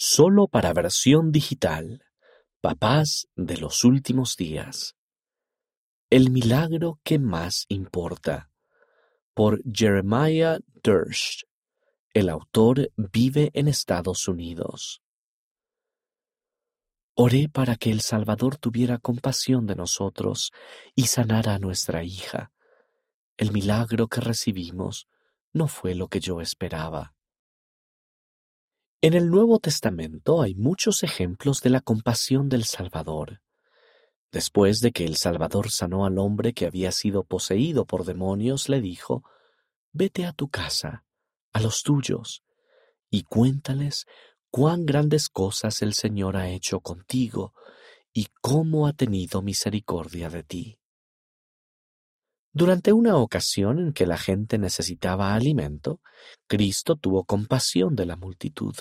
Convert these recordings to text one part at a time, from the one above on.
Solo para versión digital. Papás de los últimos días. El milagro que más importa. Por Jeremiah Durst. El autor vive en Estados Unidos. Oré para que el Salvador tuviera compasión de nosotros y sanara a nuestra hija. El milagro que recibimos no fue lo que yo esperaba. En el Nuevo Testamento hay muchos ejemplos de la compasión del Salvador. Después de que el Salvador sanó al hombre que había sido poseído por demonios, le dijo, Vete a tu casa, a los tuyos, y cuéntales cuán grandes cosas el Señor ha hecho contigo y cómo ha tenido misericordia de ti. Durante una ocasión en que la gente necesitaba alimento, Cristo tuvo compasión de la multitud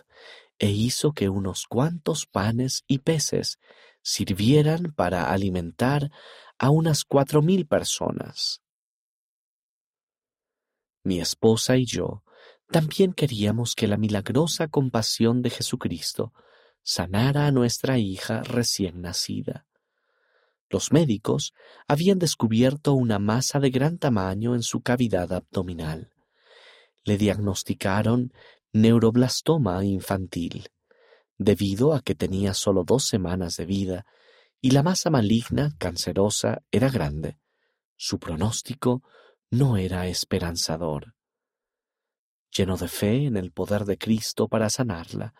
e hizo que unos cuantos panes y peces sirvieran para alimentar a unas cuatro mil personas. Mi esposa y yo también queríamos que la milagrosa compasión de Jesucristo sanara a nuestra hija recién nacida. Los médicos habían descubierto una masa de gran tamaño en su cavidad abdominal. Le diagnosticaron neuroblastoma infantil, debido a que tenía solo dos semanas de vida y la masa maligna cancerosa era grande. Su pronóstico no era esperanzador. Lleno de fe en el poder de Cristo para sanarla,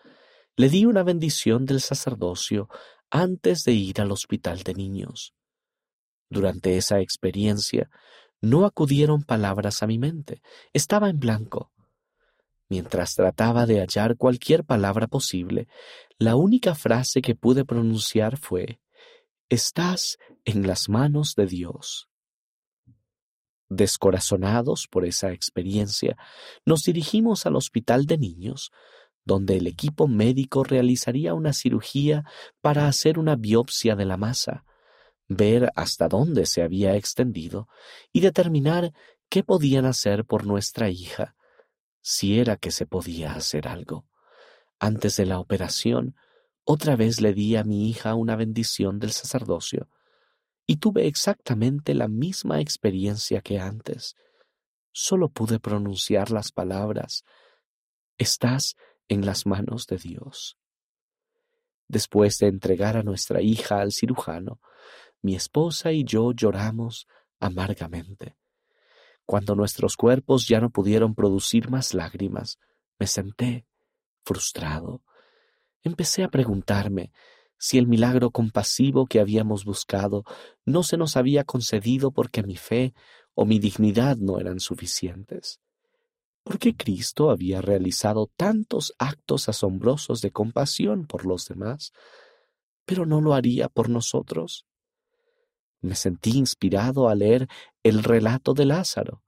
le di una bendición del sacerdocio antes de ir al hospital de niños. Durante esa experiencia no acudieron palabras a mi mente, estaba en blanco. Mientras trataba de hallar cualquier palabra posible, la única frase que pude pronunciar fue Estás en las manos de Dios. Descorazonados por esa experiencia, nos dirigimos al hospital de niños, donde el equipo médico realizaría una cirugía para hacer una biopsia de la masa, ver hasta dónde se había extendido y determinar qué podían hacer por nuestra hija, si era que se podía hacer algo. Antes de la operación, otra vez le di a mi hija una bendición del sacerdocio, y tuve exactamente la misma experiencia que antes. Solo pude pronunciar las palabras Estás en las manos de Dios. Después de entregar a nuestra hija al cirujano, mi esposa y yo lloramos amargamente. Cuando nuestros cuerpos ya no pudieron producir más lágrimas, me senté, frustrado. Empecé a preguntarme si el milagro compasivo que habíamos buscado no se nos había concedido porque mi fe o mi dignidad no eran suficientes. ¿Por qué Cristo había realizado tantos actos asombrosos de compasión por los demás, pero no lo haría por nosotros? Me sentí inspirado a leer el relato de Lázaro,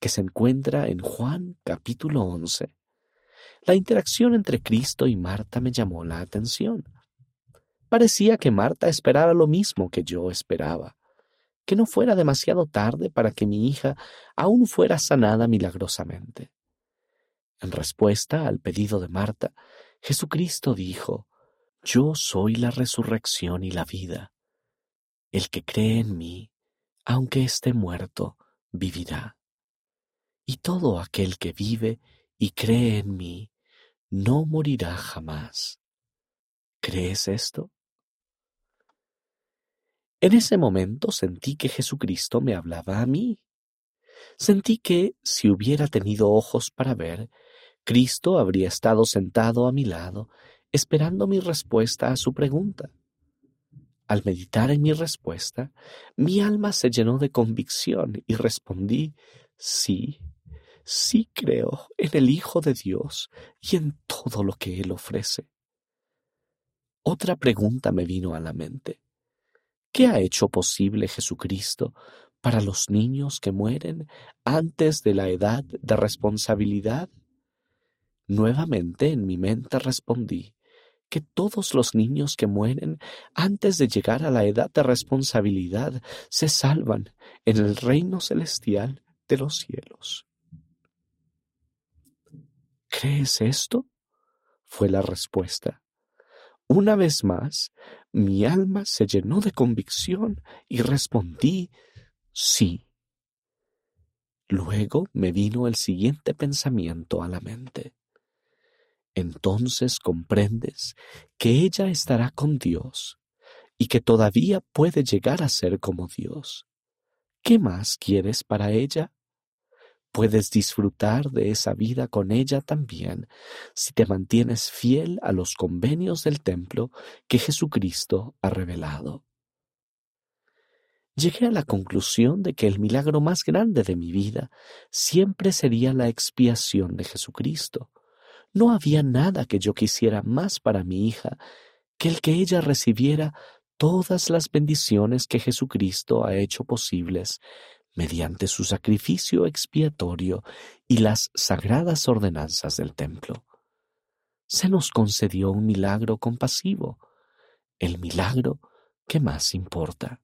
que se encuentra en Juan capítulo 11. La interacción entre Cristo y Marta me llamó la atención. Parecía que Marta esperaba lo mismo que yo esperaba, que no fuera demasiado tarde para que mi hija aún fuera sanada milagrosamente. En respuesta al pedido de Marta, Jesucristo dijo, Yo soy la resurrección y la vida. El que cree en mí, aunque esté muerto, vivirá. Y todo aquel que vive y cree en mí, no morirá jamás. ¿Crees esto? En ese momento sentí que Jesucristo me hablaba a mí. Sentí que, si hubiera tenido ojos para ver, Cristo habría estado sentado a mi lado, esperando mi respuesta a su pregunta. Al meditar en mi respuesta, mi alma se llenó de convicción y respondí, sí, sí creo en el Hijo de Dios y en todo lo que Él ofrece. Otra pregunta me vino a la mente. ¿Qué ha hecho posible Jesucristo para los niños que mueren antes de la edad de responsabilidad? Nuevamente en mi mente respondí que todos los niños que mueren antes de llegar a la edad de responsabilidad se salvan en el reino celestial de los cielos. ¿Crees esto? fue la respuesta. Una vez más, mi alma se llenó de convicción y respondí sí. Luego me vino el siguiente pensamiento a la mente. Entonces comprendes que ella estará con Dios y que todavía puede llegar a ser como Dios. ¿Qué más quieres para ella? Puedes disfrutar de esa vida con ella también si te mantienes fiel a los convenios del templo que Jesucristo ha revelado. Llegué a la conclusión de que el milagro más grande de mi vida siempre sería la expiación de Jesucristo. No había nada que yo quisiera más para mi hija que el que ella recibiera todas las bendiciones que Jesucristo ha hecho posibles mediante su sacrificio expiatorio y las sagradas ordenanzas del templo. Se nos concedió un milagro compasivo, el milagro que más importa.